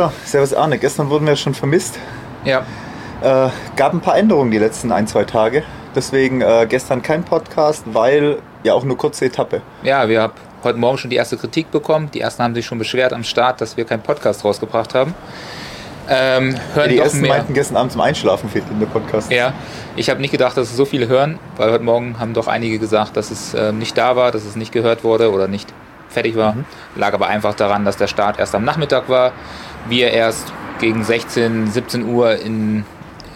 So, Servus Arne. Gestern wurden wir schon vermisst. Ja. Äh, gab ein paar Änderungen die letzten ein, zwei Tage. Deswegen äh, gestern kein Podcast, weil ja auch nur kurze Etappe. Ja, wir haben heute Morgen schon die erste Kritik bekommen. Die ersten haben sich schon beschwert am Start, dass wir keinen Podcast rausgebracht haben. Ähm, hören ja, die ersten mehr. meinten gestern Abend zum Einschlafen fehlt in der Podcast. Ja, ich habe nicht gedacht, dass es so viele hören, weil heute Morgen haben doch einige gesagt, dass es äh, nicht da war, dass es nicht gehört wurde oder nicht fertig war. Mhm. Lag aber einfach daran, dass der Start erst am Nachmittag war, wir erst gegen 16, 17 Uhr in,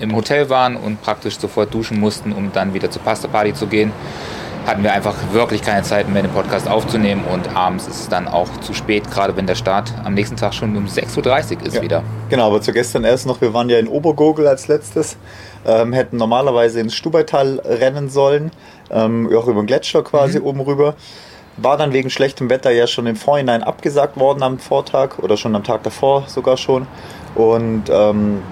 im Hotel waren und praktisch sofort duschen mussten, um dann wieder zur Pasta Party zu gehen. Hatten wir einfach wirklich keine Zeit mehr, den Podcast aufzunehmen und abends ist es dann auch zu spät, gerade wenn der Start am nächsten Tag schon um 6.30 Uhr ist ja. wieder. Genau, aber zu gestern erst noch, wir waren ja in Obergurgel als letztes, ähm, hätten normalerweise ins Stubaital rennen sollen, ähm, auch über den Gletscher quasi mhm. oben rüber war dann wegen schlechtem Wetter ja schon im Vorhinein abgesagt worden am Vortag oder schon am Tag davor sogar schon. Und ähm,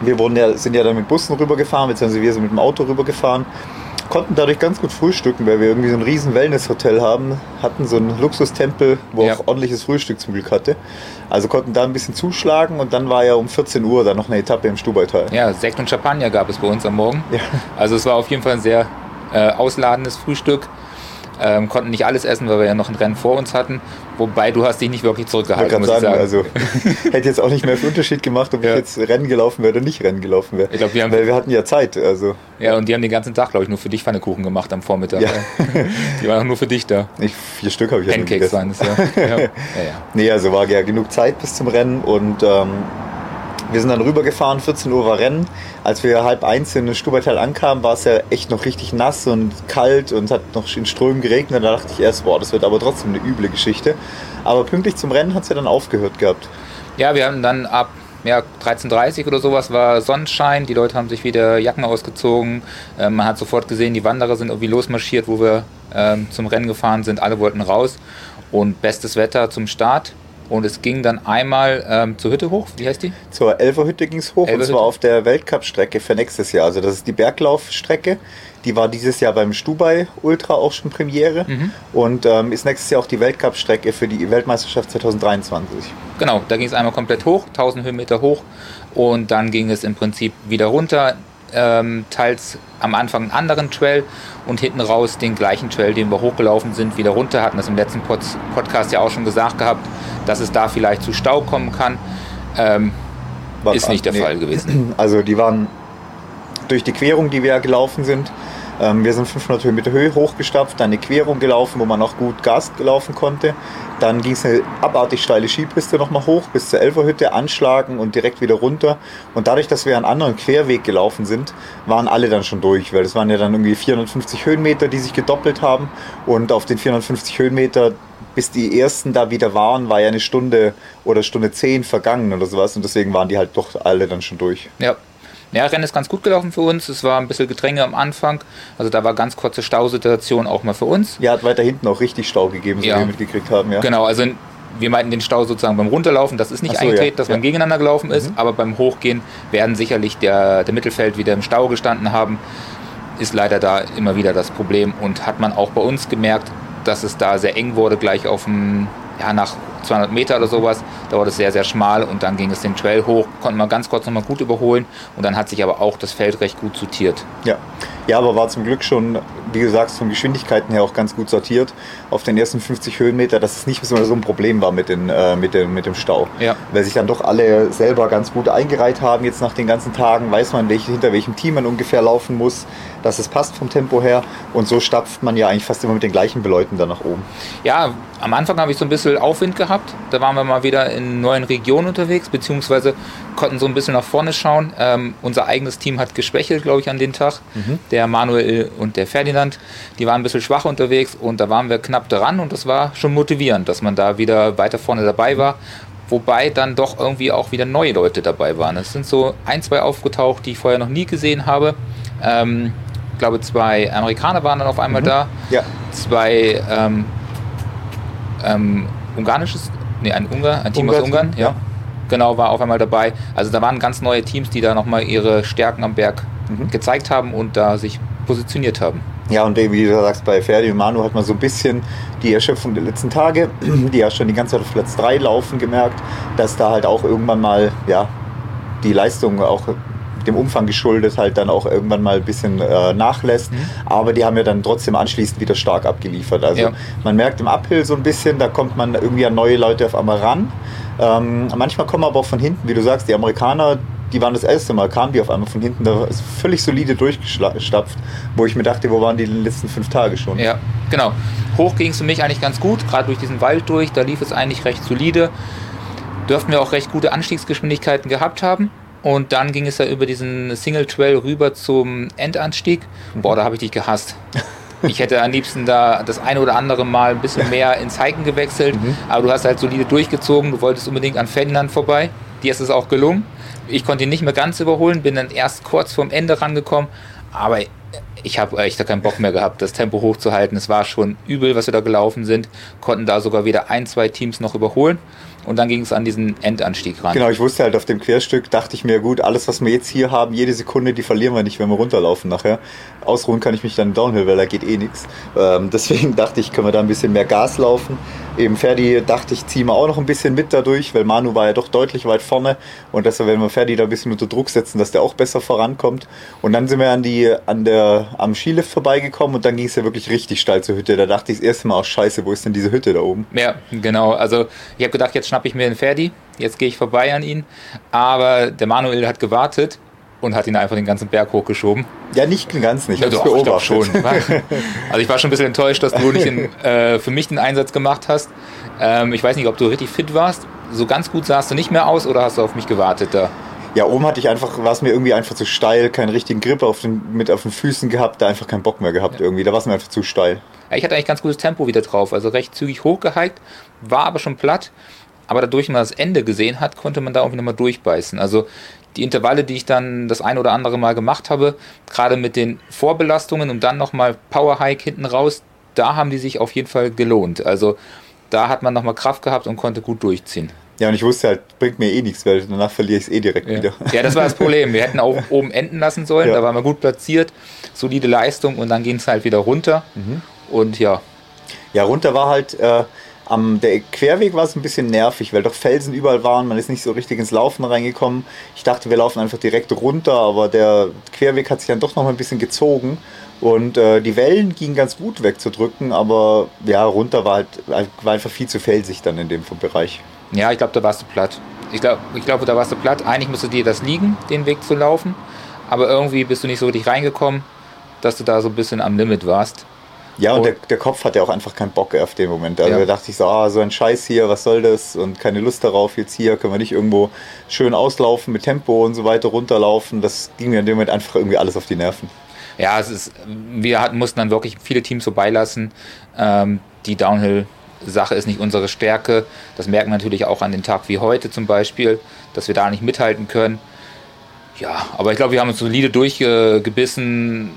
wir wurden ja, sind ja dann mit Bussen rübergefahren, beziehungsweise wir sind mit dem Auto rübergefahren. Konnten dadurch ganz gut frühstücken, weil wir irgendwie so ein riesen Wellness-Hotel haben, hatten so einen Luxustempel, wo ja. auch ordentliches Frühstück zum Glück hatte. Also konnten da ein bisschen zuschlagen und dann war ja um 14 Uhr dann noch eine Etappe im Stubaital. Ja, Sekt und Champagner gab es bei uns am Morgen. Ja. Also es war auf jeden Fall ein sehr äh, ausladendes Frühstück ähm, konnten nicht alles essen, weil wir ja noch ein Rennen vor uns hatten. Wobei du hast dich nicht wirklich zurückgehalten, muss sagen, ich sagen. Also hätte jetzt auch nicht mehr viel Unterschied gemacht, ob ja. ich jetzt Rennen gelaufen wäre oder nicht Rennen gelaufen wäre. Ich glaub, wir haben weil wir hatten ja Zeit. Also. Ja, und die haben den ganzen Tag, glaube ich, nur für dich Pfannekuchen gemacht am Vormittag. Ja. die waren auch nur für dich da. Ich, vier Stück habe ich Pancakes waren es, ja. ja. ja, ja. Nee, also war ja genug Zeit bis zum Rennen und ähm, wir sind dann rübergefahren, 14 Uhr war Rennen. Als wir halb eins in Stubertal ankamen, war es ja echt noch richtig nass und kalt und hat noch in Strömen geregnet. Da dachte ich erst, boah, das wird aber trotzdem eine üble Geschichte. Aber pünktlich zum Rennen hat es ja dann aufgehört gehabt. Ja, wir haben dann ab ja, 13.30 oder sowas war Sonnenschein. Die Leute haben sich wieder Jacken ausgezogen. Äh, man hat sofort gesehen, die Wanderer sind irgendwie losmarschiert, wo wir äh, zum Rennen gefahren sind. Alle wollten raus. Und bestes Wetter zum Start. Und es ging dann einmal ähm, zur Hütte hoch. Wie heißt die? Zur Elferhütte ging es hoch Elfer und zwar auf der Weltcup-Strecke für nächstes Jahr. Also das ist die Berglaufstrecke. Die war dieses Jahr beim Stubai Ultra auch schon Premiere mhm. und ähm, ist nächstes Jahr auch die Weltcup-Strecke für die Weltmeisterschaft 2023. Genau, da ging es einmal komplett hoch, 1000 Höhenmeter hoch und dann ging es im Prinzip wieder runter ähm, teils am Anfang einen anderen Trail und hinten raus den gleichen Trail, den wir hochgelaufen sind, wieder runter. Hatten das im letzten Pod Podcast ja auch schon gesagt gehabt, dass es da vielleicht zu Stau kommen kann. Ähm, ist nicht der nee. Fall gewesen. Also die waren durch die Querung, die wir gelaufen sind, ähm, wir sind 500 Höhenmeter Höhe hochgestapft, dann eine Querung gelaufen, wo man noch gut Gas gelaufen konnte. Dann ging es eine abartig steile Skipiste nochmal hoch bis zur Elferhütte, anschlagen und direkt wieder runter. Und dadurch, dass wir einen anderen Querweg gelaufen sind, waren alle dann schon durch, weil es waren ja dann irgendwie 450 Höhenmeter, die sich gedoppelt haben. Und auf den 450 Höhenmeter bis die ersten da wieder waren, war ja eine Stunde oder Stunde zehn vergangen oder sowas. Und deswegen waren die halt doch alle dann schon durch. Ja, ja, Rennen ist ganz gut gelaufen für uns. Es war ein bisschen Gedränge am Anfang. Also da war ganz kurze Stausituation auch mal für uns. Ja, hat weiter hinten auch richtig Stau gegeben, so ja. wie wir mitgekriegt haben. Ja. Genau, also wir meinten den Stau sozusagen beim Runterlaufen. Das ist nicht so, eingetreten, ja. dass man gegeneinander gelaufen ist. Mhm. Aber beim Hochgehen werden sicherlich der, der Mittelfeld wieder im Stau gestanden haben. Ist leider da immer wieder das Problem. Und hat man auch bei uns gemerkt, dass es da sehr eng wurde, gleich auf dem, ja, nach 200 Meter oder sowas. Da war das sehr, sehr schmal und dann ging es den Trail hoch, konnte man ganz kurz nochmal gut überholen und dann hat sich aber auch das Feld recht gut sortiert. Ja. Ja, aber war zum Glück schon, wie gesagt, von Geschwindigkeiten her auch ganz gut sortiert. Auf den ersten 50 Höhenmeter, dass es nicht so ein Problem war mit, den, äh, mit, dem, mit dem Stau. Ja. Weil sich dann doch alle selber ganz gut eingereiht haben. Jetzt nach den ganzen Tagen weiß man, welch, hinter welchem Team man ungefähr laufen muss, dass es passt vom Tempo her. Und so stapft man ja eigentlich fast immer mit den gleichen Beleuten dann nach oben. Ja, am Anfang habe ich so ein bisschen Aufwind gehabt. Da waren wir mal wieder in neuen Regionen unterwegs, beziehungsweise konnten so ein bisschen nach vorne schauen. Ähm, unser eigenes Team hat geschwächelt, glaube ich, an den Tag. Mhm der Manuel und der Ferdinand, die waren ein bisschen schwach unterwegs und da waren wir knapp dran und das war schon motivierend, dass man da wieder weiter vorne dabei war. Wobei dann doch irgendwie auch wieder neue Leute dabei waren. Es sind so ein, zwei aufgetaucht, die ich vorher noch nie gesehen habe. Ähm, ich glaube, zwei Amerikaner waren dann auf einmal mhm. da. Ja. Zwei ähm, ähm, ungarisches, nee, ein Ungar, ein Team Ungar aus Ungarn, ja. ja. Genau, war auf einmal dabei. Also da waren ganz neue Teams, die da nochmal ihre Stärken am Berg mhm. gezeigt haben und da sich positioniert haben. Ja, und wie du sagst, bei Ferdi und Manu hat man so ein bisschen die Erschöpfung der letzten Tage, die ja schon die ganze Zeit auf Platz 3 laufen, gemerkt, dass da halt auch irgendwann mal ja, die Leistung auch dem Umfang geschuldet halt dann auch irgendwann mal ein bisschen äh, nachlässt. Mhm. Aber die haben ja dann trotzdem anschließend wieder stark abgeliefert. Also ja. man merkt im Uphill so ein bisschen, da kommt man irgendwie an neue Leute auf einmal ran. Ähm, manchmal kommen aber auch von hinten, wie du sagst, die Amerikaner, die waren das erste Mal, kamen die auf einmal von hinten, da ist völlig solide durchgestapft, wo ich mir dachte, wo waren die in den letzten fünf Tage schon? Ja, genau. Hoch ging es für mich eigentlich ganz gut, gerade durch diesen Wald durch, da lief es eigentlich recht solide. Dürften wir auch recht gute Anstiegsgeschwindigkeiten gehabt haben. Und dann ging es ja über diesen Single Trail rüber zum Endanstieg. Boah, da habe ich dich gehasst. Ich hätte am liebsten da das eine oder andere Mal ein bisschen mehr ins Hiken gewechselt, mhm. aber du hast halt solide durchgezogen. Du wolltest unbedingt an Ferdinand vorbei. Dir ist es auch gelungen. Ich konnte ihn nicht mehr ganz überholen, bin dann erst kurz vorm Ende rangekommen, aber ich habe echt keinen Bock mehr gehabt, das Tempo hochzuhalten. Es war schon übel, was wir da gelaufen sind, konnten da sogar wieder ein, zwei Teams noch überholen. Und dann ging es an diesen Endanstieg ran. Genau, ich wusste halt auf dem Querstück, dachte ich mir, gut, alles, was wir jetzt hier haben, jede Sekunde, die verlieren wir nicht, wenn wir runterlaufen nachher. Ausruhen kann ich mich dann im Downhill, weil da geht eh nichts. Ähm, deswegen dachte ich, können wir da ein bisschen mehr Gas laufen. Eben Ferdi dachte ich, ziehen wir auch noch ein bisschen mit dadurch, weil Manu war ja doch deutlich weit vorne. Und deshalb werden wir Ferdi da ein bisschen unter Druck setzen, dass der auch besser vorankommt. Und dann sind wir an die, an der, am Skilift vorbeigekommen und dann ging es ja wirklich richtig steil zur Hütte. Da dachte ich das erste Mal, auch scheiße, wo ist denn diese Hütte da oben? Ja, genau. Also ich habe gedacht, jetzt schnappe ich mir den Ferdi, jetzt gehe ich vorbei an ihn. Aber der Manuel hat gewartet und hat ihn einfach den ganzen Berg hochgeschoben. Ja, nicht ganz nicht. Ja, doch, ich schon. Also ich war schon ein bisschen enttäuscht, dass du nicht in, äh, für mich den Einsatz gemacht hast. Ähm, ich weiß nicht, ob du richtig fit warst. So ganz gut sahst du nicht mehr aus oder hast du auf mich gewartet da? Ja, oben hatte ich einfach, war es mir irgendwie einfach zu steil, keinen richtigen Grip auf den, mit auf den Füßen gehabt, da einfach keinen Bock mehr gehabt ja. irgendwie. Da war es mir einfach zu steil. Ja, ich hatte eigentlich ganz gutes Tempo wieder drauf, also recht zügig hochgehiked, war aber schon platt aber dadurch man das Ende gesehen hat, konnte man da irgendwie nochmal durchbeißen. Also die Intervalle, die ich dann das ein oder andere Mal gemacht habe, gerade mit den Vorbelastungen und dann nochmal Power Hike hinten raus, da haben die sich auf jeden Fall gelohnt. Also da hat man nochmal Kraft gehabt und konnte gut durchziehen. Ja, und ich wusste halt, bringt mir eh nichts, weil danach verliere ich es eh direkt ja. wieder. Ja, das war das Problem. Wir hätten auch oben enden lassen sollen, ja. da waren wir gut platziert, solide Leistung und dann ging es halt wieder runter. Mhm. Und ja. Ja, runter war halt, äh, am der Querweg war es ein bisschen nervig, weil doch Felsen überall waren, man ist nicht so richtig ins Laufen reingekommen. Ich dachte, wir laufen einfach direkt runter, aber der Querweg hat sich dann doch noch mal ein bisschen gezogen. Und äh, die Wellen gingen ganz gut wegzudrücken, aber ja, runter war halt war einfach viel zu felsig dann in dem Bereich. Ja, ich glaube, da warst du platt. Ich glaube, ich glaub, da warst du platt. Eigentlich müsste dir das liegen, den Weg zu laufen. Aber irgendwie bist du nicht so richtig reingekommen, dass du da so ein bisschen am Limit warst. Ja, und, und der, der, Kopf hatte auch einfach keinen Bock auf den Moment. Also ja. da dachte ich so, ah, so ein Scheiß hier, was soll das? Und keine Lust darauf, jetzt hier können wir nicht irgendwo schön auslaufen mit Tempo und so weiter runterlaufen. Das ging mir in dem Moment einfach irgendwie alles auf die Nerven. Ja, es ist, wir hatten, mussten dann wirklich viele Teams so beilassen. Ähm, die Downhill-Sache ist nicht unsere Stärke. Das merken wir natürlich auch an den Tag wie heute zum Beispiel, dass wir da nicht mithalten können. Ja, aber ich glaube, wir haben uns solide durchgebissen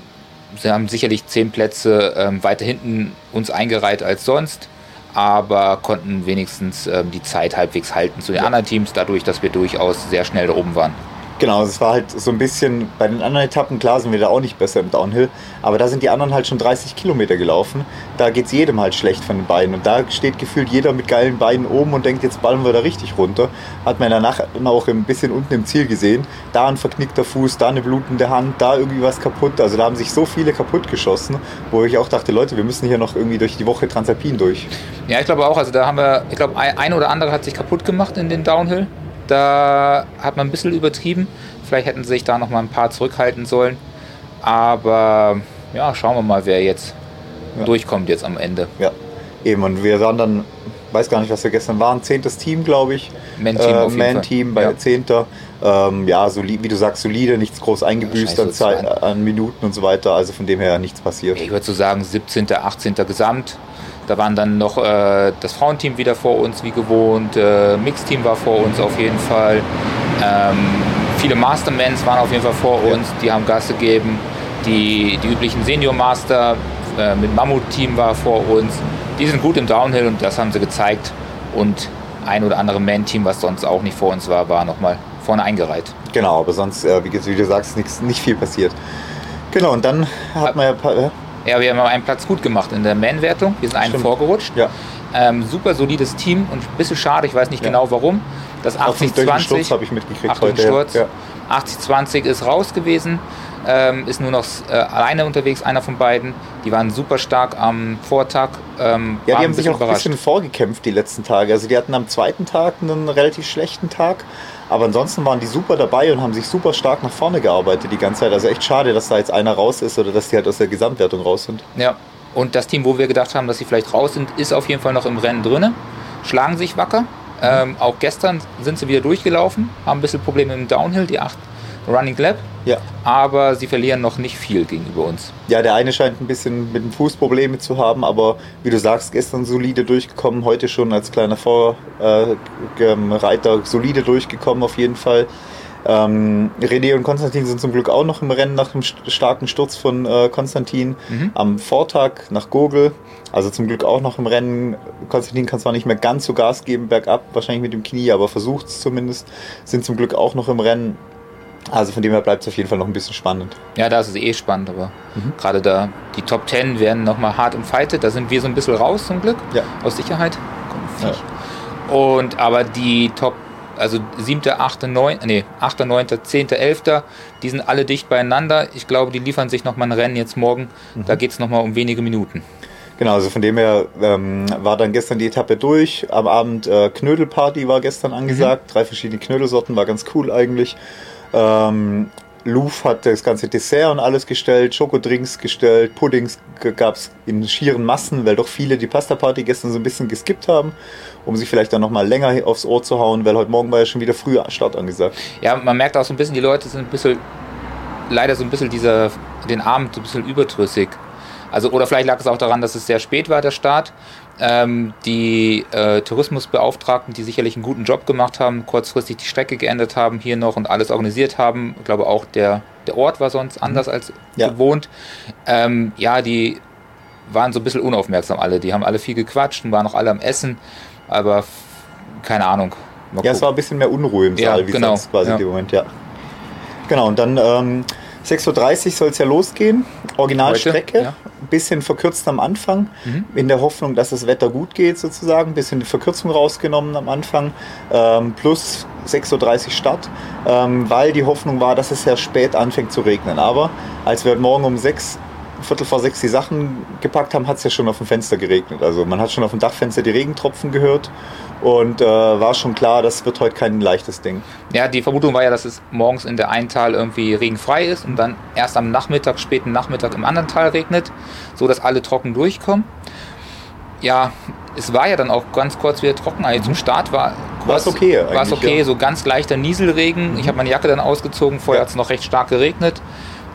Sie haben sicherlich zehn Plätze ähm, weiter hinten uns eingereiht als sonst, aber konnten wenigstens ähm, die Zeit halbwegs halten zu den ja. anderen Teams, dadurch, dass wir durchaus sehr schnell da oben waren. Genau, es war halt so ein bisschen, bei den anderen Etappen, klar sind wir da auch nicht besser im Downhill, aber da sind die anderen halt schon 30 Kilometer gelaufen. Da geht es jedem halt schlecht von den Beinen. Und da steht gefühlt jeder mit geilen Beinen oben und denkt, jetzt ballen wir da richtig runter. Hat man danach auch ein bisschen unten im Ziel gesehen. Da ein verknickter Fuß, da eine blutende Hand, da irgendwie was kaputt. Also da haben sich so viele kaputt geschossen, wo ich auch dachte, Leute, wir müssen hier noch irgendwie durch die Woche Transalpin durch. Ja, ich glaube auch, also da haben wir, ich glaube, ein oder andere hat sich kaputt gemacht in den Downhill. Da hat man ein bisschen übertrieben. Vielleicht hätten sie sich da noch mal ein paar zurückhalten sollen. Aber ja, schauen wir mal, wer jetzt ja. durchkommt jetzt am Ende. Ja, eben. Und wir waren dann, weiß gar nicht, was wir gestern waren, zehntes Team, glaube ich. Man-Team äh, Man-Team bei ja. Zehnter. Ähm, ja, solid, wie du sagst, solide, nichts groß eingebüßt an, Zeit, an Minuten und so weiter. Also von dem her nichts passiert. Ich würde so sagen, 17., 18. Gesamt. Da waren dann noch äh, das Frauenteam wieder vor uns, wie gewohnt. Äh, Mixteam war vor uns auf jeden Fall. Ähm, viele Mastermans waren auf jeden Fall vor uns, die haben Gas gegeben. Die, die üblichen Senior Master äh, mit Mammut-Team war vor uns. Die sind gut im Downhill und das haben sie gezeigt. Und ein oder andere Man-Team, was sonst auch nicht vor uns war, war nochmal vorne eingereiht. Genau, aber sonst, äh, wie, wie, du sagst, nix, nicht viel passiert. Genau, und dann hat man ja Ja, wir haben einen Platz gut gemacht in der Man-Wertung. Wir sind einen Stimmt. vorgerutscht. Ja. Ähm, super solides Team und ein bisschen schade, ich weiß nicht ja. genau warum. Das 80-20 habe ich mitgekriegt heute. Sturz, ja. 80-20 ist raus gewesen ähm, ist nur noch äh, alleine unterwegs, einer von beiden. Die waren super stark am Vortag. Ähm, ja, die haben sich auch überrascht. ein bisschen vorgekämpft die letzten Tage. Also die hatten am zweiten Tag einen relativ schlechten Tag. Aber ansonsten waren die super dabei und haben sich super stark nach vorne gearbeitet die ganze Zeit. Also echt schade, dass da jetzt einer raus ist oder dass die halt aus der Gesamtwertung raus sind. Ja, und das Team, wo wir gedacht haben, dass sie vielleicht raus sind, ist auf jeden Fall noch im Rennen drin. Schlagen sich wacker. Ähm, auch gestern sind sie wieder durchgelaufen, haben ein bisschen Probleme im Downhill, die 8 Running Lab. Ja. Aber sie verlieren noch nicht viel gegenüber uns. Ja, der eine scheint ein bisschen mit dem Fuß Probleme zu haben, aber wie du sagst, gestern solide durchgekommen, heute schon als kleiner Vorreiter äh, solide durchgekommen auf jeden Fall. Ähm, René und Konstantin sind zum Glück auch noch im Rennen nach dem starken Sturz von äh, Konstantin mhm. am Vortag nach Gurgel. Also zum Glück auch noch im Rennen. Konstantin kann zwar nicht mehr ganz so Gas geben bergab, wahrscheinlich mit dem Knie, aber versucht es zumindest. Sind zum Glück auch noch im Rennen. Also von dem her bleibt es auf jeden Fall noch ein bisschen spannend. Ja, da ist es eh spannend, aber mhm. gerade da, die Top 10 werden nochmal hart umfightet. Da sind wir so ein bisschen raus zum Glück, ja. aus Sicherheit. Ja. Und aber die Top, also 7., 8., 9., nee, 8., 9., 10., 11., die sind alle dicht beieinander. Ich glaube, die liefern sich nochmal ein Rennen jetzt morgen. Mhm. Da geht es nochmal um wenige Minuten. Genau, also von dem her ähm, war dann gestern die Etappe durch. Am Abend äh, Knödelparty war gestern angesagt. Mhm. Drei verschiedene Knödelsorten, war ganz cool eigentlich. Ähm, Louvre hat das ganze Dessert und alles gestellt, Schokodrinks gestellt, Puddings gab es in schieren Massen, weil doch viele die Pasta-Party gestern so ein bisschen geskippt haben, um sich vielleicht dann nochmal länger aufs Ohr zu hauen, weil heute Morgen war ja schon wieder früher Start angesagt. Ja, man merkt auch so ein bisschen, die Leute sind ein bisschen, leider so ein bisschen dieser, den Abend so ein bisschen überdrüssig. Also, oder vielleicht lag es auch daran, dass es sehr spät war, der Start. Ähm, die äh, Tourismusbeauftragten, die sicherlich einen guten Job gemacht haben, kurzfristig die Strecke geändert haben, hier noch und alles organisiert haben. Ich glaube auch der, der Ort war sonst anders mhm. als ja. gewohnt. Ähm, ja, die waren so ein bisschen unaufmerksam alle. Die haben alle viel gequatscht und waren noch alle am Essen, aber keine Ahnung. ja, es war ein bisschen mehr Unruhe im Saal, ja, wie genau. sonst quasi ja. im Moment, ja. Genau, und dann ähm, 6.30 Uhr soll es ja losgehen. Originalstrecke. Ja. Ein bisschen verkürzt am Anfang, mhm. in der Hoffnung, dass das Wetter gut geht, sozusagen. Ein bisschen die Verkürzung rausgenommen am Anfang. Ähm, plus 6.30 Uhr Start, ähm, weil die Hoffnung war, dass es sehr spät anfängt zu regnen. Aber als wir morgen um 6 Viertel vor sechs die Sachen gepackt haben, hat es ja schon auf dem Fenster geregnet. Also man hat schon auf dem Dachfenster die Regentropfen gehört und äh, war schon klar, das wird heute kein leichtes Ding. Ja, die Vermutung war ja, dass es morgens in der einen Tal irgendwie regenfrei ist und dann erst am Nachmittag, späten Nachmittag im anderen Tal regnet, so dass alle trocken durchkommen. Ja, es war ja dann auch ganz kurz wieder trocken. Also zum Start war es okay. War es okay, ja. so ganz leichter Nieselregen. Mhm. Ich habe meine Jacke dann ausgezogen, vorher ja. hat es noch recht stark geregnet.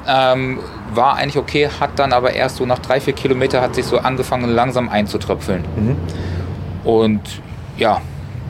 Ähm, war eigentlich okay, hat dann aber erst so nach drei, vier Kilometer hat sich so angefangen langsam einzutröpfeln. Mhm. Und ja,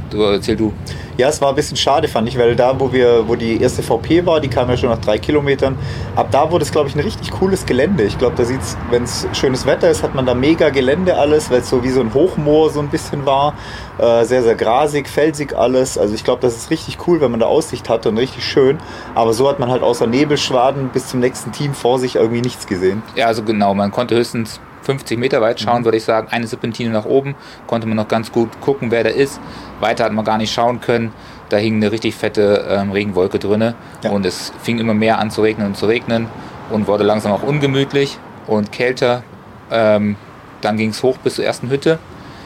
du erzähl du. Ja, es war ein bisschen schade, fand ich, weil da, wo wir, wo die erste VP war, die kam ja schon nach drei Kilometern. Ab da wurde es, glaube ich, ein richtig cooles Gelände. Ich glaube, da sieht es, wenn es schönes Wetter ist, hat man da mega Gelände alles, weil es so wie so ein Hochmoor so ein bisschen war. Äh, sehr, sehr grasig, felsig alles. Also ich glaube, das ist richtig cool, wenn man da Aussicht hat und richtig schön. Aber so hat man halt außer Nebelschwaden bis zum nächsten Team vor sich irgendwie nichts gesehen. Ja, also genau, man konnte höchstens 50 Meter weit schauen, mhm. würde ich sagen. Eine Serpentine nach oben, konnte man noch ganz gut gucken, wer da ist. Weiter hat man gar nicht schauen können. Da hing eine richtig fette ähm, Regenwolke drin ja. und es fing immer mehr an zu regnen und zu regnen und wurde langsam auch ungemütlich und kälter. Ähm, dann ging es hoch bis zur ersten Hütte.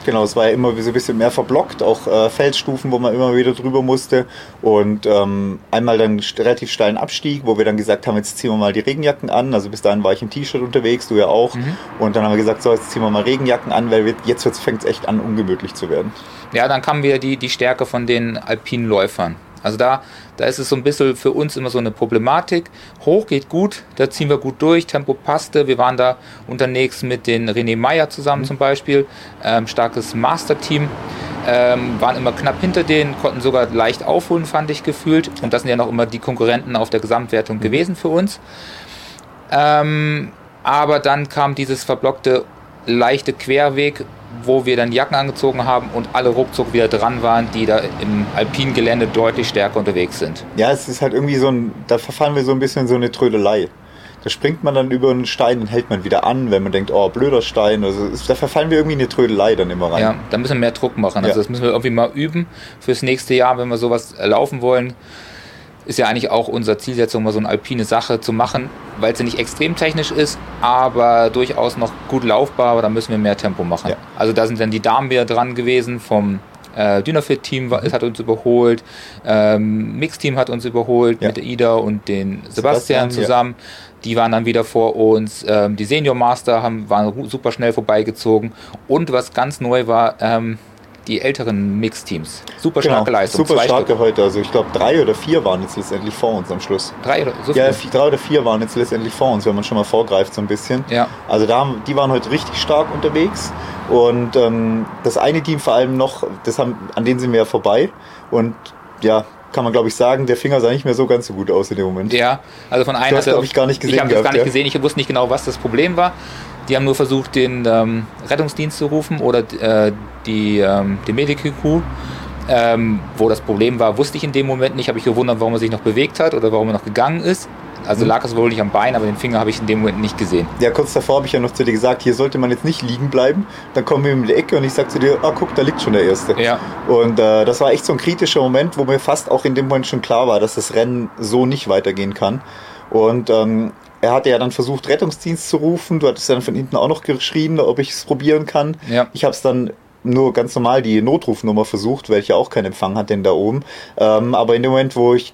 Genau, es war ja immer so ein bisschen mehr verblockt, auch äh, Felsstufen, wo man immer wieder drüber musste. Und ähm, einmal dann relativ steilen Abstieg, wo wir dann gesagt haben, jetzt ziehen wir mal die Regenjacken an. Also bis dahin war ich im T-Shirt unterwegs, du ja auch. Mhm. Und dann haben wir gesagt, so, jetzt ziehen wir mal Regenjacken an, weil wir, jetzt fängt es echt an, ungemütlich zu werden. Ja, dann kam wieder die, die Stärke von den alpinen Läufern. Also da, da ist es so ein bisschen für uns immer so eine Problematik. Hoch geht gut, da ziehen wir gut durch, Tempo passte. Wir waren da unterwegs mit den René Meyer zusammen mhm. zum Beispiel, ähm, starkes Master-Team. Ähm, waren immer knapp hinter denen, konnten sogar leicht aufholen, fand ich gefühlt. Und das sind ja noch immer die Konkurrenten auf der Gesamtwertung mhm. gewesen für uns. Ähm, aber dann kam dieses verblockte leichte Querweg, wo wir dann Jacken angezogen haben und alle ruckzuck wieder dran waren, die da im alpinen Gelände deutlich stärker unterwegs sind. Ja, es ist halt irgendwie so ein, da verfallen wir so ein bisschen so eine Trödelei. Da springt man dann über einen Stein und hält man wieder an, wenn man denkt, oh, blöder Stein. Also da verfallen wir irgendwie in eine Trödelei dann immer rein. Ja, da müssen wir mehr Druck machen. Also ja. das müssen wir irgendwie mal üben fürs nächste Jahr, wenn wir sowas laufen wollen. Ist ja eigentlich auch unsere Zielsetzung, mal so eine alpine Sache zu machen, weil sie nicht extrem technisch ist, aber durchaus noch gut laufbar, aber da müssen wir mehr Tempo machen. Ja. Also da sind dann die Damen wieder dran gewesen vom äh, Dynafit-Team hat uns überholt, ähm, Mix-Team hat uns überholt ja. mit Ida und den Sebastian, Sebastian zusammen. Ja. Die waren dann wieder vor uns. Ähm, die Senior Master haben, waren super schnell vorbeigezogen. Und was ganz neu war, ähm, die älteren Mix-Teams. Super genau, starke Leistung. Super starke Stück. heute. Also ich glaube drei oder vier waren jetzt letztendlich vor uns am Schluss. Drei oder so Ja, vier, drei oder vier waren jetzt letztendlich vor uns, wenn man schon mal vorgreift so ein bisschen. Ja. Also da haben, die waren heute richtig stark unterwegs. Und ähm, das eine Team vor allem noch, das haben, an denen sind wir ja vorbei. Und ja, kann man glaube ich sagen, der Finger sah nicht mehr so ganz so gut aus in dem Moment. Ja, also von einem. Das habe ich gar nicht gesehen. Ich habe das gar nicht ja. gesehen. Ich wusste nicht genau, was das Problem war. Die haben nur versucht, den ähm, Rettungsdienst zu rufen oder äh, die, ähm, die Medical-Crew. Ähm, wo das Problem war, wusste ich in dem Moment nicht. Habe ich gewundert, warum er sich noch bewegt hat oder warum er noch gegangen ist. Also mhm. lag es wohl nicht am Bein, aber den Finger habe ich in dem Moment nicht gesehen. Ja, kurz davor habe ich ja noch zu dir gesagt, hier sollte man jetzt nicht liegen bleiben. Dann kommen wir in die Ecke und ich sage zu dir, ah guck, da liegt schon der Erste. Ja. Und äh, das war echt so ein kritischer Moment, wo mir fast auch in dem Moment schon klar war, dass das Rennen so nicht weitergehen kann. Und ähm, er hatte ja dann versucht, Rettungsdienst zu rufen. Du hattest dann von hinten auch noch geschrien, ob ich es probieren kann. Ja. Ich habe es dann nur ganz normal die Notrufnummer versucht, welche auch keinen Empfang hat denn da oben. Ähm, aber in dem Moment, wo ich,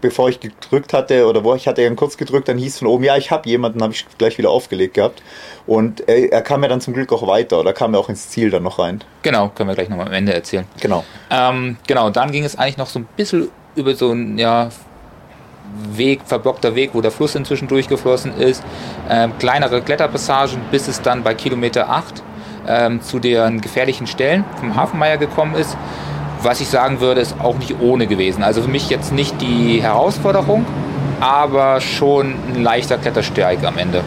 bevor ich gedrückt hatte, oder wo ich hatte ihn kurz gedrückt, dann hieß von oben, ja, ich habe jemanden, habe ich gleich wieder aufgelegt gehabt. Und er, er, kam ja dann zum Glück auch weiter, oder kam er auch ins Ziel dann noch rein. Genau, können wir gleich nochmal am Ende erzählen. Genau. Ähm, genau, dann ging es eigentlich noch so ein bisschen über so ein, ja, Weg, verblockter Weg, wo der Fluss inzwischen durchgeflossen ist. Ähm, kleinere Kletterpassagen, bis es dann bei Kilometer 8 ähm, zu den gefährlichen Stellen vom Hafenmeier gekommen ist. Was ich sagen würde, ist auch nicht ohne gewesen. Also für mich jetzt nicht die Herausforderung, aber schon ein leichter Klettersteig am Ende.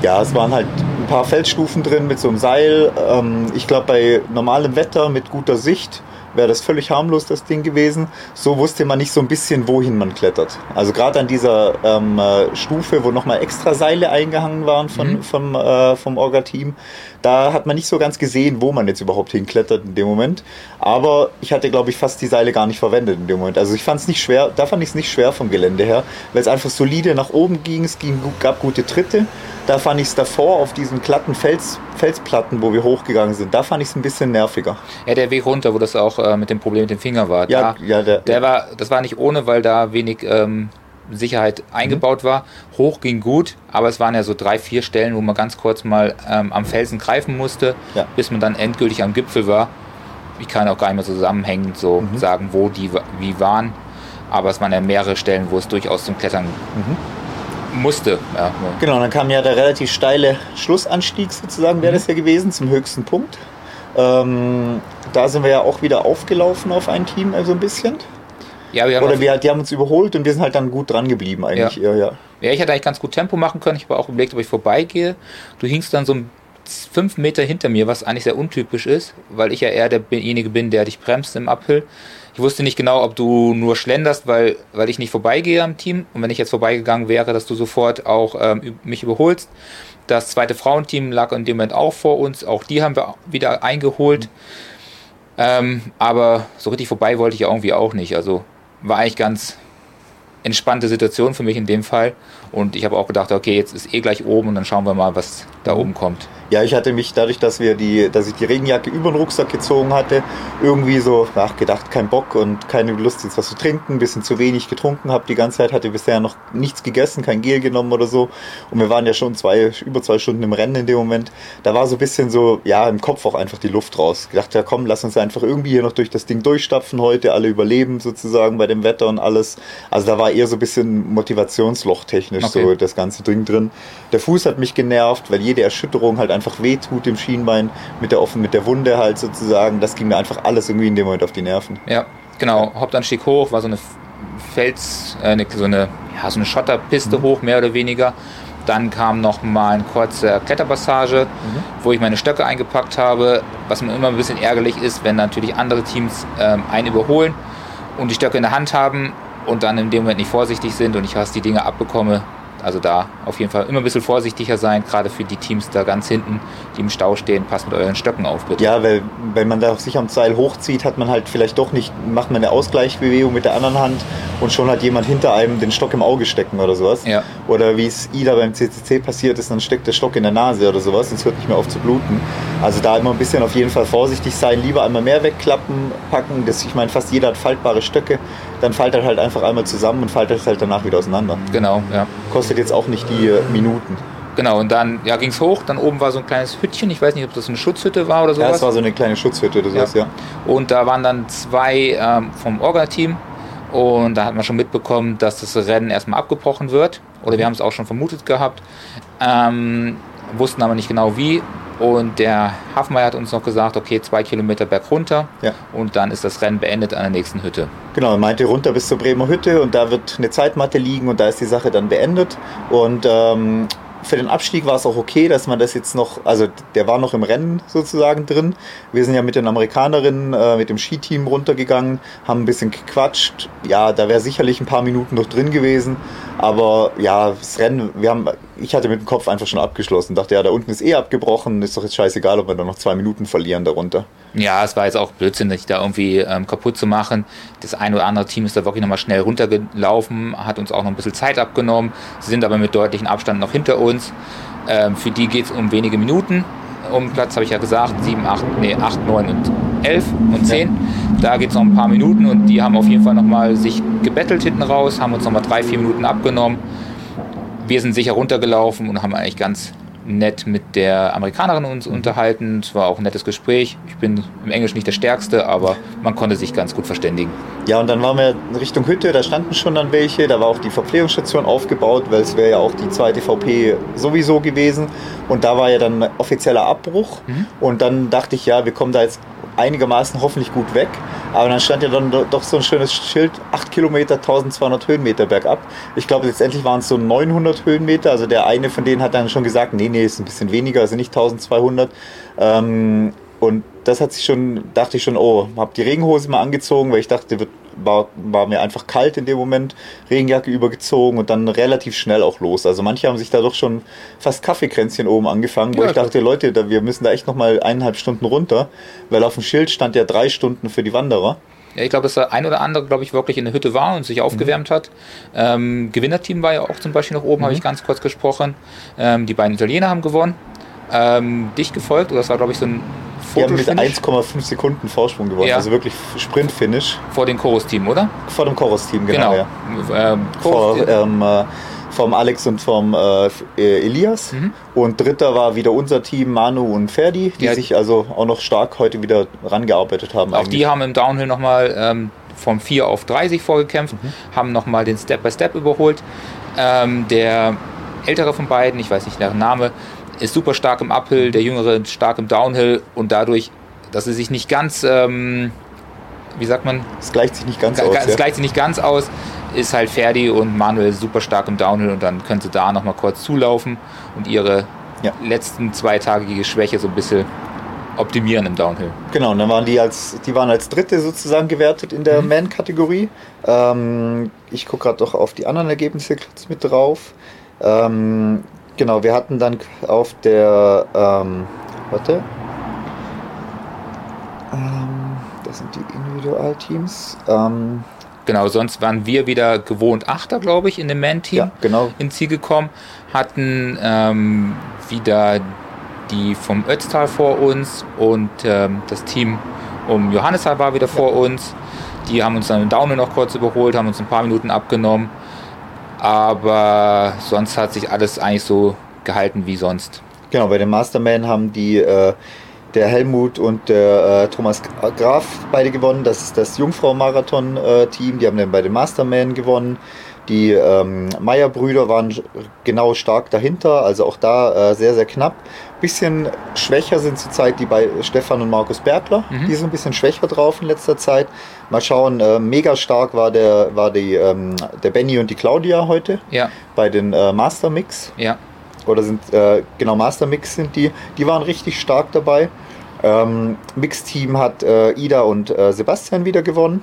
Ja, es waren halt ein paar Felsstufen drin mit so einem Seil. Ähm, ich glaube, bei normalem Wetter mit guter Sicht wäre das völlig harmlos, das Ding gewesen. So wusste man nicht so ein bisschen, wohin man klettert. Also gerade an dieser ähm, äh, Stufe, wo nochmal extra Seile eingehangen waren von, mhm. vom, äh, vom Orga-Team, da hat man nicht so ganz gesehen, wo man jetzt überhaupt hinklettert in dem Moment. Aber ich hatte, glaube ich, fast die Seile gar nicht verwendet in dem Moment. Also ich fand es nicht schwer, da fand ich es nicht schwer vom Gelände her, weil es einfach solide nach oben ging, es ging, gab gute Tritte. Da fand ich es davor auf diesen glatten Fels, Felsplatten, wo wir hochgegangen sind, da fand ich es ein bisschen nerviger. Ja, der Weg runter, wo das auch äh, mit dem Problem mit dem Finger war. Ja, da, ja der, der war, das war nicht ohne, weil da wenig ähm, Sicherheit eingebaut mhm. war. Hoch ging gut, aber es waren ja so drei, vier Stellen, wo man ganz kurz mal ähm, am Felsen greifen musste, ja. bis man dann endgültig am Gipfel war. Ich kann auch gar nicht mehr zusammenhängend so mhm. sagen, wo die wie waren. Aber es waren ja mehrere Stellen, wo es durchaus zum Klettern mhm musste. Ja. Genau, dann kam ja der relativ steile Schlussanstieg sozusagen, wäre mhm. das ja gewesen, zum höchsten Punkt. Ähm, da sind wir ja auch wieder aufgelaufen auf ein Team, also ein bisschen. Ja, wir haben Oder wir, die haben uns überholt und wir sind halt dann gut dran geblieben eigentlich. Ja. Ja, ja. ja, ich hätte eigentlich ganz gut Tempo machen können. Ich habe auch überlegt, ob ich vorbeigehe. Du hingst dann so fünf Meter hinter mir, was eigentlich sehr untypisch ist, weil ich ja eher derjenige bin, der dich bremst im Uphill. Ich wusste nicht genau, ob du nur schlenderst, weil, weil ich nicht vorbeigehe am Team. Und wenn ich jetzt vorbeigegangen wäre, dass du sofort auch ähm, mich überholst. Das zweite Frauenteam lag in dem Moment auch vor uns. Auch die haben wir wieder eingeholt. Mhm. Ähm, aber so richtig vorbei wollte ich irgendwie auch nicht. Also war eigentlich ganz entspannte Situation für mich in dem Fall. Und ich habe auch gedacht, okay, jetzt ist eh gleich oben und dann schauen wir mal, was da mhm. oben kommt. Ja, ich hatte mich dadurch, dass wir die, dass ich die Regenjacke über den Rucksack gezogen hatte, irgendwie so ach, gedacht, kein Bock und keine Lust jetzt was zu trinken, ein bisschen zu wenig getrunken habe die ganze Zeit, hatte bisher noch nichts gegessen, kein Gel genommen oder so. Und wir waren ja schon zwei, über zwei Stunden im Rennen in dem Moment. Da war so ein bisschen so, ja, im Kopf auch einfach die Luft raus. Ich dachte, ja komm, lass uns einfach irgendwie hier noch durch das Ding durchstapfen heute, alle überleben sozusagen bei dem Wetter und alles. Also da war eher so ein bisschen Motivationsloch technisch okay. so das ganze Ding drin. Der Fuß hat mich genervt, weil jede Erschütterung halt einfach wehtut im Schienbein, mit der offen, mit der Wunde halt sozusagen. Das ging mir einfach alles irgendwie in dem Moment auf die Nerven. Ja, genau. Hauptanstieg hoch, war so eine Fels, äh, so eine, ja, so eine Schotterpiste mhm. hoch, mehr oder weniger. Dann kam noch mal eine kurze Kletterpassage, mhm. wo ich meine Stöcke eingepackt habe. Was mir immer ein bisschen ärgerlich ist, wenn natürlich andere Teams ähm, einen überholen und die Stöcke in der Hand haben und dann in dem Moment nicht vorsichtig sind und ich fast die Dinge abbekomme, Also da auf jeden Fall immer ein bisschen vorsichtiger sein, gerade für die Teams da ganz hinten, die im Stau stehen. Passt mit euren Stöcken auf, bitte. Ja, weil wenn man da sich am Seil hochzieht, hat man halt vielleicht doch nicht, macht man eine Ausgleichsbewegung mit der anderen Hand und schon hat jemand hinter einem den Stock im Auge stecken oder sowas. Ja. Oder wie es Ida beim CCC passiert ist, dann steckt der Stock in der Nase oder sowas und es hört nicht mehr auf zu bluten. Also da immer ein bisschen auf jeden Fall vorsichtig sein, lieber einmal mehr wegklappen, packen. Das, ich meine, fast jeder hat faltbare Stöcke. Dann faltet halt einfach einmal zusammen und faltet es halt danach wieder auseinander. Genau, ja. Kostet jetzt auch nicht die äh, Minuten. Genau, und dann ja, ging es hoch, dann oben war so ein kleines Hüttchen, ich weiß nicht, ob das eine Schutzhütte war oder sowas. Ja, es war so eine kleine Schutzhütte oder sowas, ja. Und da waren dann zwei ähm, vom Orga-Team und da hat man schon mitbekommen, dass das Rennen erstmal abgebrochen wird. Oder wir haben es auch schon vermutet gehabt. Ähm, wussten aber nicht genau wie. Und der Hafenmeier hat uns noch gesagt, okay, zwei Kilometer berg runter Ja. und dann ist das Rennen beendet an der nächsten Hütte. Genau, er meinte runter bis zur Bremer Hütte und da wird eine Zeitmatte liegen und da ist die Sache dann beendet. Und ähm, für den Abstieg war es auch okay, dass man das jetzt noch, also der war noch im Rennen sozusagen drin. Wir sind ja mit den Amerikanerinnen, äh, mit dem Skiteam runtergegangen, haben ein bisschen gequatscht. Ja, da wäre sicherlich ein paar Minuten noch drin gewesen. Aber ja, das Rennen, wir haben, ich hatte mit dem Kopf einfach schon abgeschlossen. Dachte, ja, da unten ist eh abgebrochen, ist doch jetzt scheißegal, ob wir da noch zwei Minuten verlieren darunter. Ja, es war jetzt auch Blödsinn, sich da irgendwie ähm, kaputt zu machen. Das ein oder andere Team ist da wirklich nochmal schnell runtergelaufen, hat uns auch noch ein bisschen Zeit abgenommen. Sie sind aber mit deutlichem Abstand noch hinter uns. Ähm, für die geht es um wenige Minuten. Um Platz habe ich ja gesagt, 7, 8, nee, 8, 9 und 11 und 10. Da geht es noch ein paar Minuten und die haben auf jeden Fall nochmal sich gebettelt hinten raus, haben uns nochmal drei, vier Minuten abgenommen. Wir sind sicher runtergelaufen und haben eigentlich ganz nett mit der Amerikanerin uns unterhalten. Es war auch ein nettes Gespräch. Ich bin im Englisch nicht der Stärkste, aber man konnte sich ganz gut verständigen. Ja, und dann waren wir in Richtung Hütte, da standen schon dann welche, da war auch die Verpflegungsstation aufgebaut, weil es wäre ja auch die zweite VP sowieso gewesen. Und da war ja dann offizieller Abbruch. Und dann dachte ich, ja, wir kommen da jetzt einigermaßen hoffentlich gut weg. Aber dann stand ja dann do- doch so ein schönes Schild, 8 Kilometer, 1200 Höhenmeter bergab. Ich glaube, letztendlich waren es so 900 Höhenmeter. Also der eine von denen hat dann schon gesagt, nee, nee, ist ein bisschen weniger, also nicht 1200. Ähm, und das hat sich schon, dachte ich schon, oh, habe die Regenhose mal angezogen, weil ich dachte, wird, war, war mir einfach kalt in dem Moment, Regenjacke übergezogen und dann relativ schnell auch los. Also manche haben sich da doch schon fast Kaffeekränzchen oben angefangen, wo Ja, ich dachte, Leute, da, wir müssen da echt noch mal eineinhalb Stunden runter, weil auf dem Schild stand ja drei Stunden für die Wanderer. Ja, ich glaube, dass der ein oder andere, glaube ich, wirklich in der Hütte war und sich aufgewärmt hat. Ähm, Gewinnerteam war ja auch zum Beispiel noch oben, habe ich ganz kurz gesprochen. Ähm, die beiden Italiener haben gewonnen. Ähm, dicht gefolgt, oder das war, glaube ich, so ein Die haben mit Fotofinish 1,5 Sekunden Vorsprung gewonnen, Ja. also wirklich Sprint-Finish vor dem Chorus-Team, oder? vor dem Chorus-Team, genau. Ja. Ähm, vor, Chorus- ähm, äh, vom Alex und vom äh, äh, Elias. Mhm. Und dritter war wieder unser Team, Manu und Ferdi, die Ja. sich also auch noch stark heute wieder rangearbeitet haben. Auch eigentlich. die haben im Downhill nochmal ähm, vom 4 auf 3 sich vorgekämpft, Mhm. haben nochmal den Step-by-Step überholt. Ähm, der ältere von beiden, ich weiß nicht der Name, ist super stark im Uphill, der jüngere stark im Downhill und dadurch, dass sie sich nicht ganz, ähm, wie sagt man, Es gleicht sich nicht ganz Ga- aus. Es ja. gleicht sich nicht ganz aus, ist halt Ferdi und Manuel super stark im Downhill und dann können sie da nochmal kurz zulaufen und ihre Ja. letzten zweitagige Schwäche so ein bisschen optimieren im Downhill. Genau, und dann waren die als, die waren als Dritte sozusagen gewertet in der Mhm. Man-Kategorie. Ähm, ich gucke gerade doch auf die anderen Ergebnisse kurz mit drauf. Ähm, genau, wir hatten dann auf der, ähm, warte, ähm, das sind die Individualteams. Ähm, Genau, sonst waren wir wieder gewohnt Achter, glaube ich, in dem Man-Team ja, genau. ins Ziel gekommen, hatten ähm, wieder die vom Ötztal vor uns und ähm, das Team um Johanneshal war wieder vor uns. Die haben uns dann im Downhill noch kurz überholt, haben uns ein paar Minuten abgenommen. Aber sonst hat sich alles eigentlich so gehalten wie sonst. Genau, bei den Masterman haben die äh, der Helmut und der äh, Thomas Graf beide gewonnen. Das ist das Jungfrau-Marathon-Team. Die haben dann bei den Masterman gewonnen. Die ähm, Meyer-Brüder waren genau stark dahinter, also auch da äh, sehr, sehr knapp. Bisschen schwächer sind zurzeit die bei Stefan und Markus Bergler. Mhm. Die sind ein bisschen schwächer drauf in letzter Zeit. Mal schauen, äh, mega stark war der, war die, ähm, der Benny und die Claudia heute Ja, bei den äh, Master Mix ja. oder sind äh, genau Master Mix sind die, die waren richtig stark dabei. Ähm, Mix-Team hat äh, Ida und äh, Sebastian wieder gewonnen.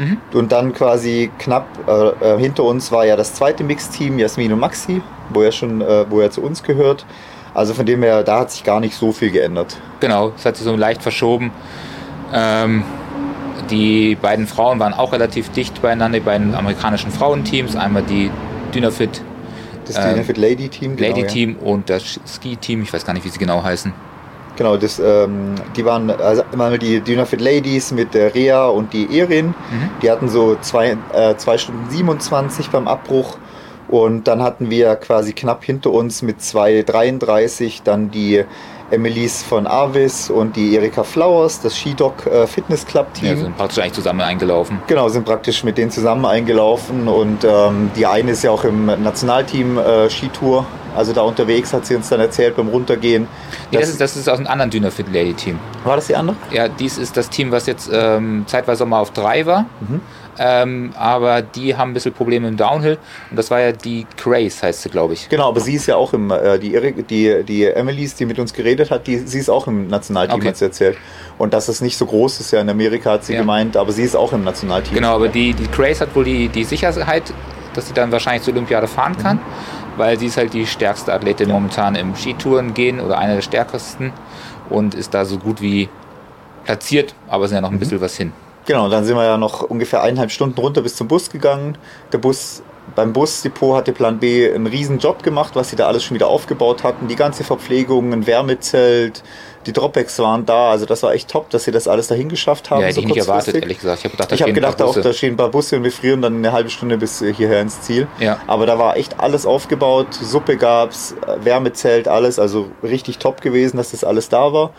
Mhm. Und dann quasi knapp äh, äh, hinter uns war ja das zweite Mix-Team, Jasmin und Maxi, wo er schon, äh, wo er zu uns gehört. Also von dem her, da hat sich gar nicht so viel geändert. Genau, es hat sich so leicht verschoben. Ähm, die beiden Frauen waren auch relativ dicht beieinander, die beiden amerikanischen Frauenteams. Einmal die Dynafit. Das ähm, Dynafit Lady Team. Genau, Lady Team ja. und das Ski Team, ich weiß gar nicht, wie sie genau heißen. Genau, das, ähm, die waren also einmal die Dynafit Ladies mit der Rea und die Erin. Mhm. Die hatten so 2 äh, zwei Stunden 27 beim Abbruch. Und dann hatten wir quasi knapp hinter uns mit 2,33 dann die Emilys von Avis und die Erika Flowers, das Skidog äh, Fitness Club Team. Ja, sind praktisch eigentlich zusammen eingelaufen. Genau, sind praktisch mit denen zusammen eingelaufen und ähm, die eine ist ja auch im Nationalteam äh, Skitour, also da unterwegs hat sie uns dann erzählt beim Runtergehen. Nee, das, ist, das ist aus einem anderen Dynafit Lady Team. War das die andere? Ja, dies ist das Team, was jetzt ähm, zeitweise mal auf drei war. Mhm. Ähm, aber die haben ein bisschen Probleme im Downhill. Und das war ja die Grace, heißt sie, glaube ich. Genau, aber sie ist ja auch im, äh, die, die, die Emilys, die mit uns geredet hat, die, sie ist auch im Nationalteam, okay. hat sie erzählt. Und dass es nicht so groß ist, ja in Amerika hat sie ja. gemeint, aber sie ist auch im Nationalteam. Genau, aber die, die Grace hat wohl die, die Sicherheit, dass sie dann wahrscheinlich zur Olympiade fahren kann, mhm. weil sie ist halt die stärkste Athletin ja. momentan im Skitouren gehen oder eine der stärksten und ist da so gut wie platziert, aber sind ja noch ein mhm. bisschen was hin. Genau, dann sind wir ja noch ungefähr eineinhalb Stunden runter bis zum Bus gegangen. Der Bus, beim Busdepot hatte Plan B einen riesen Job gemacht, was sie da alles schon wieder aufgebaut hatten. Die ganze Verpflegung, ein Wärmezelt, die Dropbacks waren da. Also das war echt top, dass sie das alles dahin geschafft haben. Ja, hätte so ich nicht erwartet, ehrlich gesagt. Ich habe gedacht, da ich hab gedacht auch, da stehen ein paar Busse und wir frieren dann eine halbe Stunde bis hierher ins Ziel. Ja. Aber da war echt alles aufgebaut. Suppe gab's, Wärmezelt, alles. Also richtig top gewesen, dass das alles da war.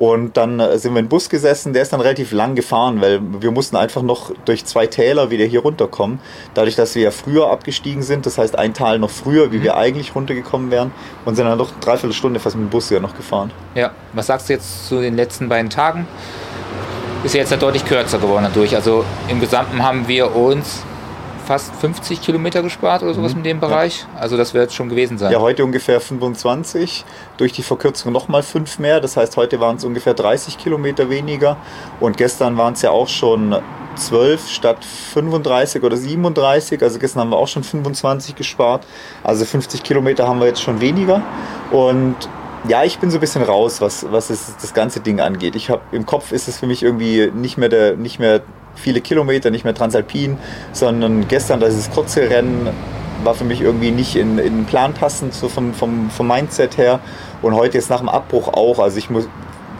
Und dann äh, sind wir im Bus gesessen, der ist dann relativ lang gefahren, weil wir mussten einfach noch durch zwei Täler wieder hier runterkommen. Dadurch, dass wir ja früher abgestiegen sind, das heißt ein Tal noch früher, wie mhm. wir eigentlich runtergekommen wären, und sind dann noch dreiviertel Stunde fast mit dem Bus ja noch gefahren. Ja, was sagst du jetzt zu den letzten beiden Tagen? Ist ja jetzt ja deutlich kürzer geworden dadurch. Also im Gesamten haben wir uns fast 50 Kilometer gespart oder sowas mhm. in dem Bereich. Ja. Also das wird jetzt schon gewesen sein. Ja, heute ungefähr 25, durch die Verkürzung nochmal 5 mehr. Das heißt, heute waren es ungefähr 30 Kilometer weniger und gestern waren es ja auch schon 12 statt 35 oder 37. Also gestern haben wir auch schon 25 gespart. Also 50 Kilometer haben wir jetzt schon weniger. Und ja, ich bin so ein bisschen raus, was, was das ganze Ding angeht. Ich habe im Kopf ist es für mich irgendwie nicht mehr der, nicht mehr viele Kilometer, nicht mehr Transalpin, sondern gestern dieses kurze Rennen war für mich irgendwie nicht in, in den Plan passend, so vom, vom, vom Mindset her. Und heute ist nach dem Abbruch auch. Also ich muss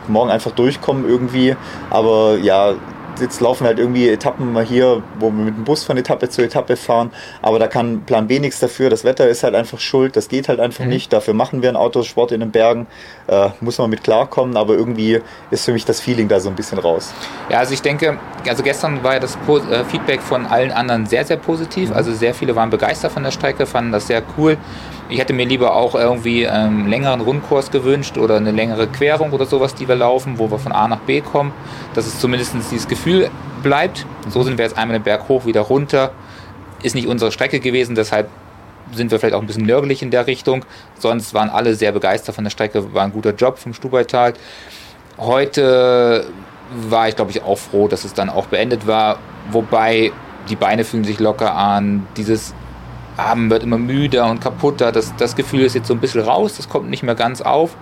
morgen einfach durchkommen irgendwie. Aber ja, jetzt laufen halt irgendwie Etappen mal hier, wo wir mit dem Bus von Etappe zu Etappe fahren. Aber da kann Plan B nichts dafür. Das Wetter ist halt einfach schuld. Das geht halt einfach mhm. nicht. Dafür machen wir einen Autosport in den Bergen. Äh, muss man mit klarkommen. Aber irgendwie ist für mich das Feeling da so ein bisschen raus. Ja, also ich denke, also gestern war ja das äh, Feedback von allen anderen sehr, sehr positiv. Mhm. Also sehr viele waren begeistert von der Strecke, fanden das sehr cool. Ich hätte mir lieber auch irgendwie einen längeren Rundkurs gewünscht oder eine längere Querung oder sowas, die wir laufen, wo wir von A nach B kommen, dass es zumindest dieses Gefühl bleibt. So sind wir jetzt einmal den Berg hoch, wieder runter. Ist nicht unsere Strecke gewesen, deshalb sind wir vielleicht auch ein bisschen nörgelig in der Richtung. Sonst waren alle sehr begeistert von der Strecke, war ein guter Job vom Stubaital. Heute war ich, glaube ich, auch froh, dass es dann auch beendet war. Wobei die Beine fühlen sich locker an. Dieses Abend wird immer müder und kaputter. Das, das Gefühl ist jetzt so ein bisschen raus, das kommt nicht mehr ganz auf.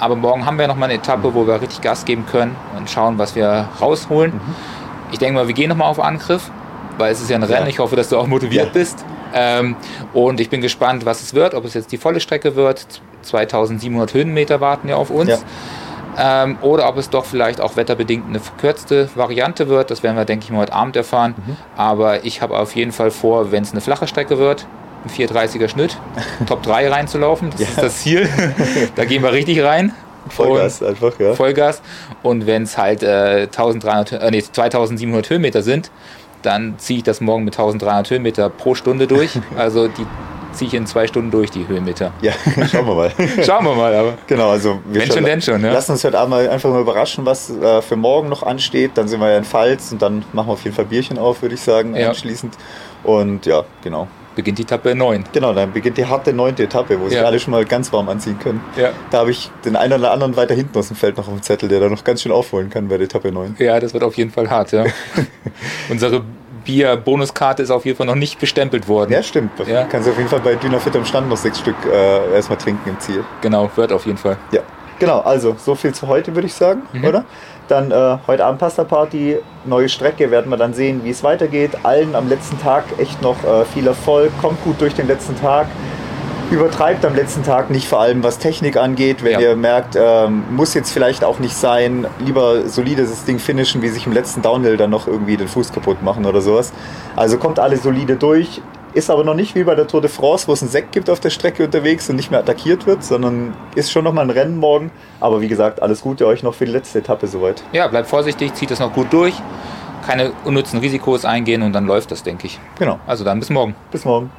Aber morgen haben wir noch mal eine Etappe, wo wir richtig Gas geben können und schauen, was wir rausholen. Mhm. Ich denke mal, wir gehen noch mal auf Angriff, weil es ist ja ein Rennen. Ja. Ich hoffe, dass du auch motiviert ja. bist. Ähm, und ich bin gespannt, was es wird, ob es jetzt die volle Strecke wird. 2700 Höhenmeter warten ja auf uns. Ja. Ähm, oder ob es doch vielleicht auch wetterbedingt eine verkürzte Variante wird. Das werden wir, denke ich mal, heute Abend erfahren. Mhm. Aber ich habe auf jeden Fall vor, wenn es eine flache Strecke wird, ein 430er Schnitt, Top 3 reinzulaufen. Das ja. ist das Ziel. da gehen wir richtig rein. Vollgas und einfach, ja. Vollgas. Und wenn es halt äh, 1300, äh, nee, 2700 Höhenmeter sind, dann ziehe ich das morgen mit 1300 Höhenmeter pro Stunde durch. Also die ziehe ich in zwei Stunden durch, die Höhenmeter. Ja, schauen wir mal. schauen wir mal, aber. Genau, also wir Wenn schon, denn schon, ja. Lassen uns heute Abend mal einfach mal überraschen, was äh, für morgen noch ansteht. Dann sind wir ja in Pfalz und dann machen wir auf jeden Fall Bierchen auf, würde ich sagen, ja. anschließend. Und ja, genau beginnt die Etappe 9. Genau, dann beginnt die harte neunte Etappe, wo ja. sich alle schon mal ganz warm anziehen können. Ja. Da habe ich den einen oder anderen weiter hinten aus dem Feld noch auf dem Zettel, der da noch ganz schön aufholen kann bei der Etappe 9. Ja, das wird auf jeden Fall hart, ja. Unsere Bier-Bonuskarte ist auf jeden Fall noch nicht bestempelt worden. Ja, stimmt. Ja. Kannst du auf jeden Fall bei Dünafit am Stand noch sechs Stück äh, erstmal trinken im Ziel. Genau, wird auf jeden Fall. Ja. Genau, also so viel zu heute, würde ich sagen, Mhm. oder? Dann äh, heute Abend Pasta Party, neue Strecke, werden wir dann sehen, wie es weitergeht. Allen am letzten Tag echt noch äh, viel Erfolg, kommt gut durch den letzten Tag. Übertreibt am letzten Tag nicht, vor allem was Technik angeht. Wenn Ja. ihr merkt, ähm, muss jetzt vielleicht auch nicht sein, lieber solide das Ding finishen, wie sich im letzten Downhill dann noch irgendwie den Fuß kaputt machen oder sowas. Also kommt alle solide durch. Ist aber noch nicht wie bei der Tour de France, wo es einen Sekt gibt auf der Strecke unterwegs und nicht mehr attackiert wird, sondern ist schon nochmal ein Rennen morgen. Aber wie gesagt, alles Gute euch noch für die letzte Etappe soweit. Ja, bleibt vorsichtig, zieht das noch gut durch. Keine unnützen Risikos eingehen und dann läuft das, denke ich. Genau. Also dann bis morgen. Bis morgen.